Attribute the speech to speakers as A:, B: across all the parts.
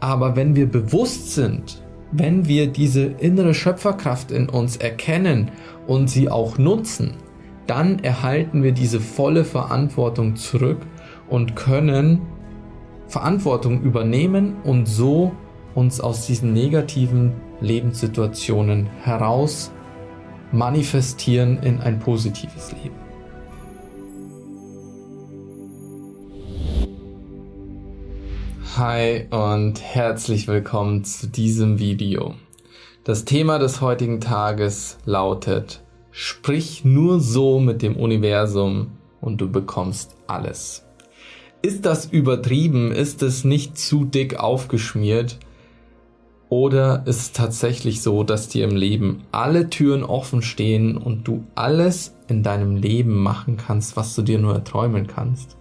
A: Aber wenn wir bewusst sind, wenn wir diese innere Schöpferkraft in uns erkennen und sie auch nutzen, dann erhalten wir diese volle Verantwortung zurück und können Verantwortung übernehmen und so uns aus diesen negativen Lebenssituationen heraus manifestieren in ein positives Leben. Hi und herzlich willkommen zu diesem Video. Das Thema des heutigen Tages lautet, sprich nur so mit dem Universum und du bekommst alles. Ist das übertrieben? Ist es nicht zu dick aufgeschmiert? Oder ist es tatsächlich so, dass dir im Leben alle Türen offen stehen und du alles in deinem Leben machen kannst, was du dir nur erträumen kannst?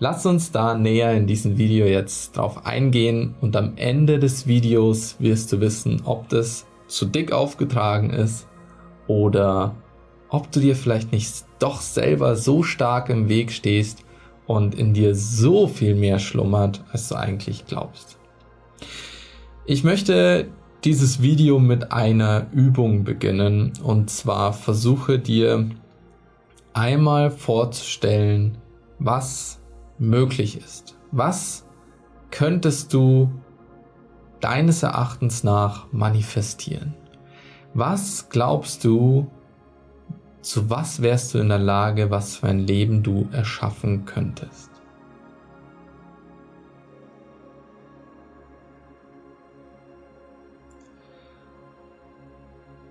A: Lass uns da näher in diesem Video jetzt drauf eingehen und am Ende des Videos wirst du wissen, ob das zu dick aufgetragen ist oder ob du dir vielleicht nicht doch selber so stark im Weg stehst und in dir so viel mehr schlummert, als du eigentlich glaubst. Ich möchte dieses Video mit einer Übung beginnen und zwar versuche dir einmal vorzustellen, was möglich ist. Was könntest du deines Erachtens nach manifestieren? Was glaubst du, zu was wärst du in der Lage, was für ein Leben du erschaffen könntest?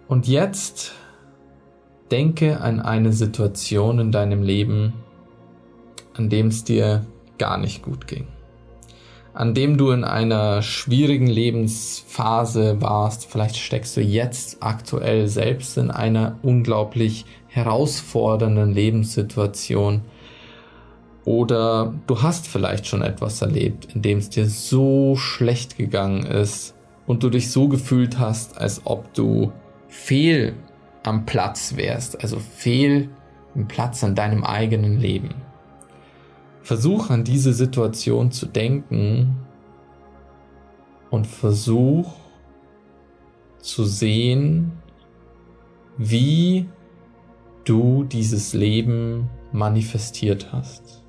A: Und jetzt denke an eine Situation in deinem Leben, an dem es dir gar nicht gut ging. An dem du in einer schwierigen Lebensphase warst. Vielleicht steckst du jetzt aktuell selbst in einer unglaublich herausfordernden Lebenssituation. Oder du hast vielleicht schon etwas erlebt, in dem es dir so schlecht gegangen ist und du dich so gefühlt hast, als ob du fehl am Platz wärst, also fehl im Platz an deinem eigenen Leben. Versuch an diese Situation zu denken und versuch zu sehen, wie du dieses Leben manifestiert hast.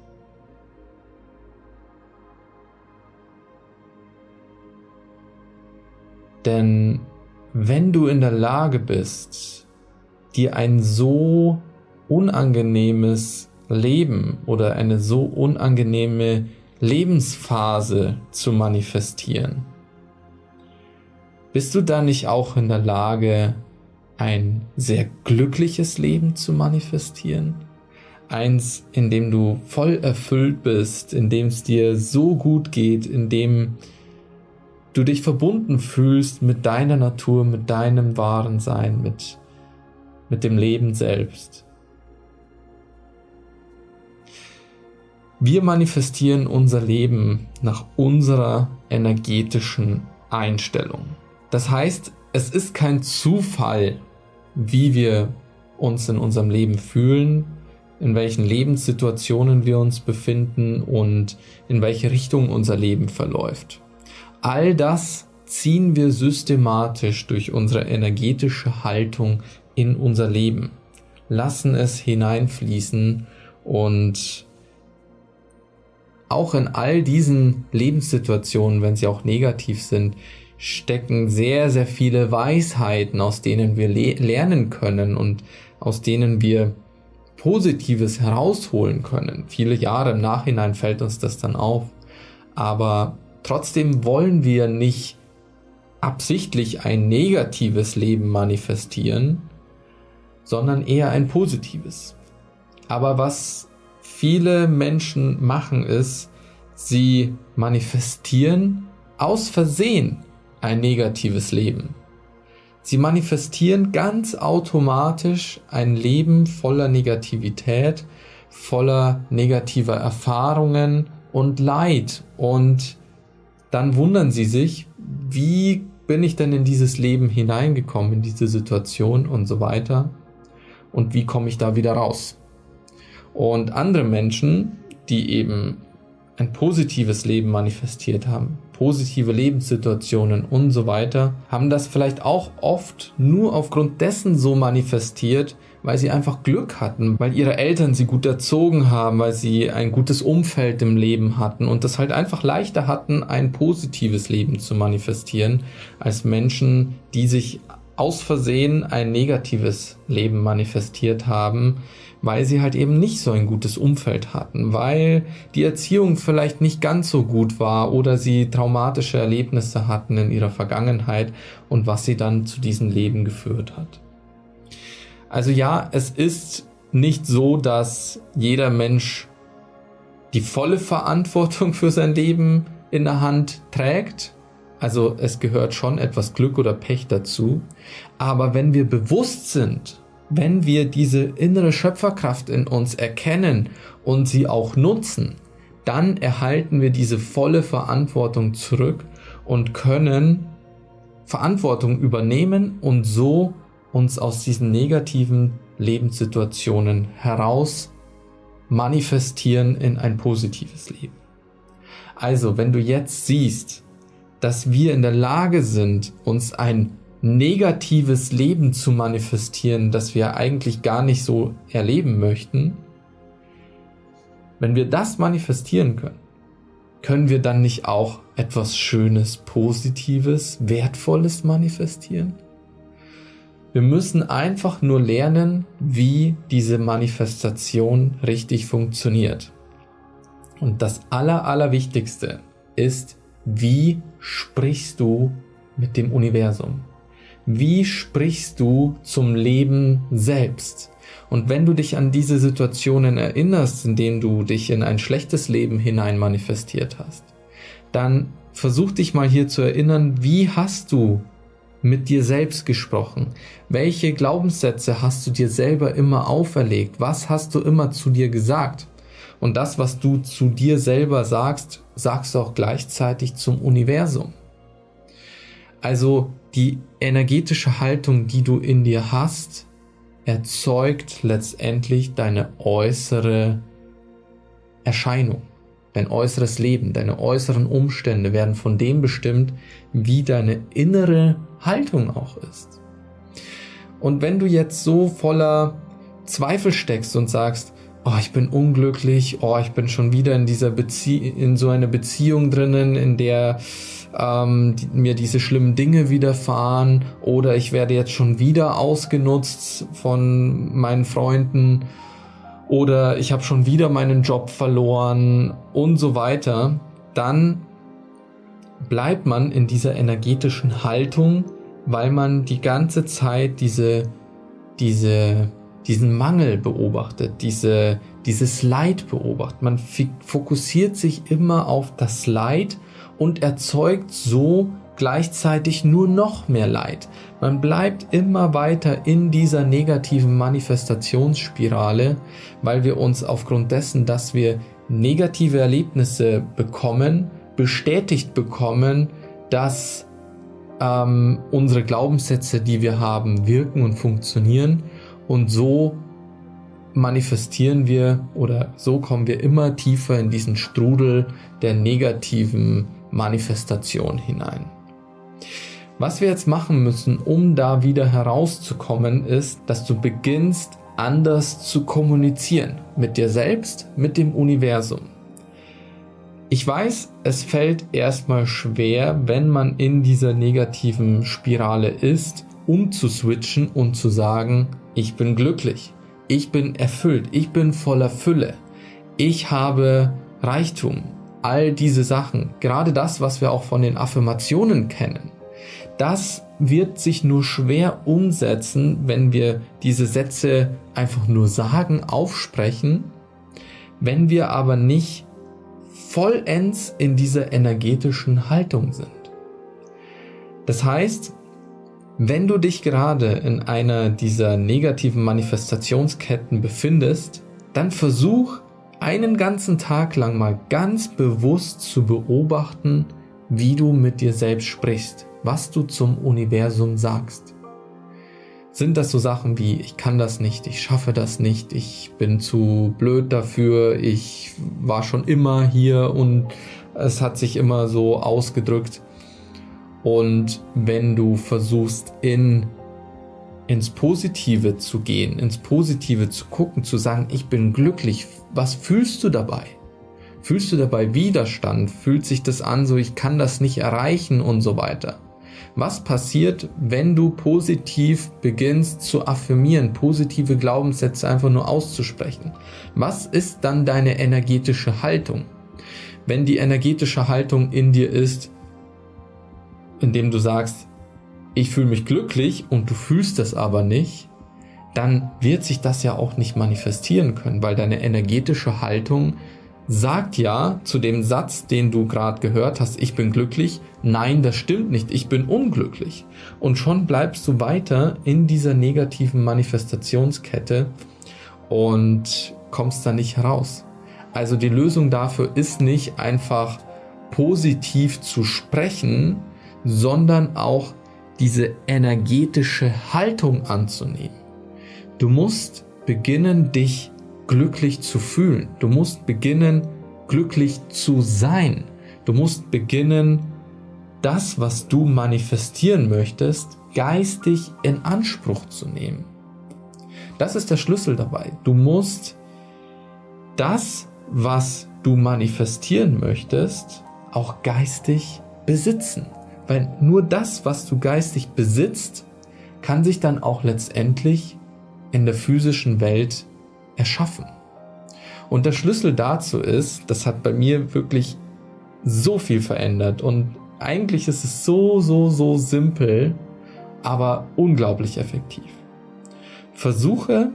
A: Denn wenn du in der Lage bist, dir ein so unangenehmes Leben oder eine so unangenehme Lebensphase zu manifestieren? Bist du da nicht auch in der Lage, ein sehr glückliches Leben zu manifestieren? Eins, in dem du voll erfüllt bist, in dem es dir so gut geht, in dem du dich verbunden fühlst mit deiner Natur, mit deinem wahren Sein, mit, mit dem Leben selbst. Wir manifestieren unser Leben nach unserer energetischen Einstellung. Das heißt, es ist kein Zufall, wie wir uns in unserem Leben fühlen, in welchen Lebenssituationen wir uns befinden und in welche Richtung unser Leben verläuft. All das ziehen wir systematisch durch unsere energetische Haltung in unser Leben, lassen es hineinfließen und auch in all diesen Lebenssituationen, wenn sie auch negativ sind, stecken sehr, sehr viele Weisheiten, aus denen wir le lernen können und aus denen wir Positives herausholen können. Viele Jahre im Nachhinein fällt uns das dann auf. Aber trotzdem wollen wir nicht absichtlich ein negatives Leben manifestieren, sondern eher ein positives. Aber was viele Menschen machen, ist, sie manifestieren aus Versehen ein negatives Leben. Sie manifestieren ganz automatisch ein Leben voller Negativität, voller negativer Erfahrungen und Leid. Und dann wundern sie sich, wie bin ich denn in dieses Leben hineingekommen, in diese Situation und so weiter. Und wie komme ich da wieder raus? Und andere Menschen, die eben ein positives Leben manifestiert haben, positive Lebenssituationen und so weiter, haben das vielleicht auch oft nur aufgrund dessen so manifestiert, weil sie einfach Glück hatten, weil ihre Eltern sie gut erzogen haben, weil sie ein gutes Umfeld im Leben hatten und das halt einfach leichter hatten, ein positives Leben zu manifestieren, als Menschen, die sich aus Versehen ein negatives Leben manifestiert haben, weil sie halt eben nicht so ein gutes Umfeld hatten, weil die Erziehung vielleicht nicht ganz so gut war oder sie traumatische Erlebnisse hatten in ihrer Vergangenheit und was sie dann zu diesem Leben geführt hat. Also ja, es ist nicht so, dass jeder Mensch die volle Verantwortung für sein Leben in der Hand trägt. Also es gehört schon etwas Glück oder Pech dazu. Aber wenn wir bewusst sind, wenn wir diese innere Schöpferkraft in uns erkennen und sie auch nutzen, dann erhalten wir diese volle Verantwortung zurück und können Verantwortung übernehmen und so uns aus diesen negativen Lebenssituationen heraus manifestieren in ein positives Leben. Also, wenn du jetzt siehst, dass wir in der Lage sind, uns ein negatives Leben zu manifestieren, das wir eigentlich gar nicht so erleben möchten, wenn wir das manifestieren können, können wir dann nicht auch etwas Schönes, Positives, Wertvolles manifestieren? Wir müssen einfach nur lernen, wie diese Manifestation richtig funktioniert. Und das Aller, Allerwichtigste ist, wie sprichst du mit dem Universum? Wie sprichst du zum Leben selbst? Und wenn du dich an diese Situationen erinnerst, in denen du dich in ein schlechtes Leben hinein manifestiert hast, dann versuch dich mal hier zu erinnern, wie hast du mit dir selbst gesprochen? Welche Glaubenssätze hast du dir selber immer auferlegt? Was hast du immer zu dir gesagt? Und das, was du zu dir selber sagst, sagst du auch gleichzeitig zum Universum. Also die energetische Haltung, die du in dir hast, erzeugt letztendlich deine äußere Erscheinung, dein äußeres Leben, deine äußeren Umstände werden von dem bestimmt, wie deine innere Haltung auch ist. Und wenn du jetzt so voller Zweifel steckst und sagst, oh, ich bin unglücklich, oh, ich bin schon wieder in dieser Bezie in so einer Beziehung drinnen, in der ähm, die, mir diese schlimmen Dinge widerfahren. Oder ich werde jetzt schon wieder ausgenutzt von meinen Freunden. Oder ich habe schon wieder meinen Job verloren und so weiter, dann bleibt man in dieser energetischen Haltung, weil man die ganze Zeit diese, diese, diesen Mangel beobachtet, diese, dieses Leid beobachtet. Man fokussiert sich immer auf das Leid und erzeugt so gleichzeitig nur noch mehr Leid. Man bleibt immer weiter in dieser negativen Manifestationsspirale, weil wir uns aufgrund dessen, dass wir negative Erlebnisse bekommen, bestätigt bekommen, dass ähm, unsere Glaubenssätze, die wir haben, wirken und funktionieren und so manifestieren wir oder so kommen wir immer tiefer in diesen Strudel der negativen Manifestation hinein. Was wir jetzt machen müssen, um da wieder herauszukommen, ist, dass du beginnst anders zu kommunizieren mit dir selbst, mit dem Universum. Ich weiß, es fällt erstmal schwer, wenn man in dieser negativen Spirale ist, um zu switchen und zu sagen, ich bin glücklich, ich bin erfüllt, ich bin voller Fülle, ich habe Reichtum, all diese Sachen, gerade das, was wir auch von den Affirmationen kennen, das wird sich nur schwer umsetzen, wenn wir diese Sätze einfach nur sagen, aufsprechen, wenn wir aber nicht vollends in dieser energetischen Haltung sind. Das heißt, wenn du dich gerade in einer dieser negativen Manifestationsketten befindest, dann versuch einen ganzen Tag lang mal ganz bewusst zu beobachten, wie du mit dir selbst sprichst, was du zum Universum sagst. Sind das so Sachen wie, ich kann das nicht, ich schaffe das nicht, ich bin zu blöd dafür, ich war schon immer hier und Es hat sich immer so ausgedrückt. Und wenn du versuchst, in, ins Positive zu gehen, ins Positive zu gucken, zu sagen, ich bin glücklich, was fühlst du dabei? Fühlst du dabei Widerstand? Fühlt sich das an, so ich kann das nicht erreichen und so weiter? Was passiert, wenn du positiv beginnst zu affirmieren, positive Glaubenssätze einfach nur auszusprechen? Was ist dann deine energetische Haltung? Wenn die energetische Haltung in dir ist, indem du sagst, ich fühle mich glücklich und du fühlst das aber nicht, dann wird sich das ja auch nicht manifestieren können, weil deine energetische Haltung sagt ja zu dem Satz, den du gerade gehört hast, ich bin glücklich, nein, das stimmt nicht, ich bin unglücklich. Und schon bleibst du weiter in dieser negativen Manifestationskette und kommst da nicht heraus. Also die Lösung dafür ist nicht einfach positiv zu sprechen, sondern auch diese energetische Haltung anzunehmen. Du musst beginnen, dich glücklich zu fühlen. Du musst beginnen, glücklich zu sein. Du musst beginnen, das, was du manifestieren möchtest, geistig in Anspruch zu nehmen. Das ist der Schlüssel dabei. Du musst das, was du manifestieren möchtest, auch geistig besitzen. Weil nur das, was du geistig besitzt, kann sich dann auch letztendlich in der physischen Welt erschaffen. Und der Schlüssel dazu ist, das hat bei mir wirklich so viel verändert und eigentlich ist es so, so, so simpel, aber unglaublich effektiv. Versuche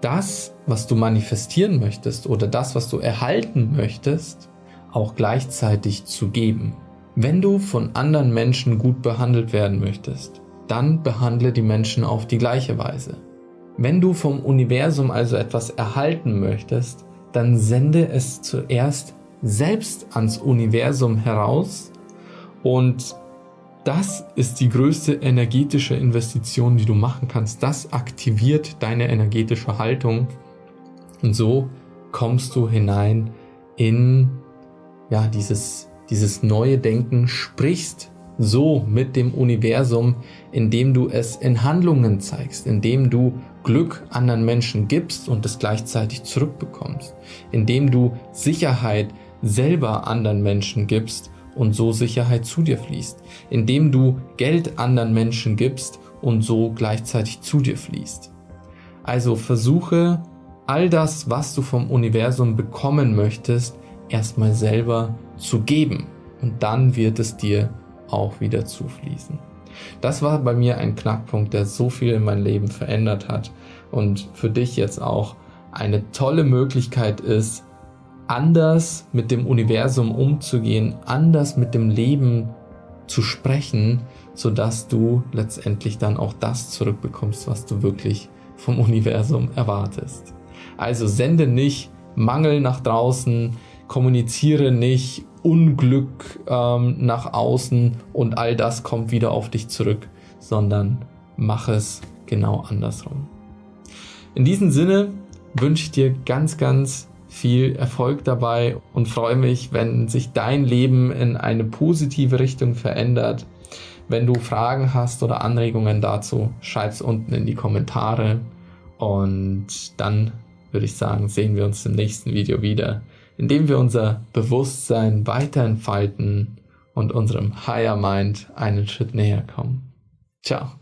A: das, was du manifestieren möchtest oder das, was du erhalten möchtest, auch gleichzeitig zu geben. Wenn du von anderen Menschen gut behandelt werden möchtest, dann behandle die Menschen auf die gleiche Weise. Wenn du vom Universum also etwas erhalten möchtest, dann sende es zuerst selbst ans Universum heraus und das ist die größte energetische Investition, die du machen kannst. Das aktiviert deine energetische Haltung und so kommst du hinein in ja, dieses, dieses neue Denken, sprichst so mit dem Universum, indem du es in Handlungen zeigst, indem du Glück anderen Menschen gibst und es gleichzeitig zurückbekommst, indem du Sicherheit selber anderen Menschen gibst und so Sicherheit zu dir fließt, indem du Geld anderen Menschen gibst und so gleichzeitig zu dir fließt. Also versuche all das, was du vom Universum bekommen möchtest, erstmal selber zu geben und dann wird es dir auch wieder zufließen. Das war bei mir ein Knackpunkt, der so viel in mein Leben verändert hat und für dich jetzt auch eine tolle Möglichkeit ist, anders mit dem Universum umzugehen, anders mit dem Leben zu sprechen, sodass du letztendlich dann auch das zurückbekommst, was du wirklich vom Universum erwartest. Also sende nicht Mangel nach draußen, kommuniziere nicht Unglück ähm, nach außen und all das kommt wieder auf dich zurück, sondern mach es genau andersrum. In diesem Sinne wünsche ich dir ganz, ganz viel Erfolg dabei und freue mich, wenn sich dein Leben in eine positive Richtung verändert. Wenn du Fragen hast oder Anregungen dazu, schreib es unten in die Kommentare und dann würde ich sagen, sehen wir uns im nächsten Video wieder indem wir unser Bewusstsein weiter entfalten und unserem Higher Mind einen Schritt näher kommen. Ciao.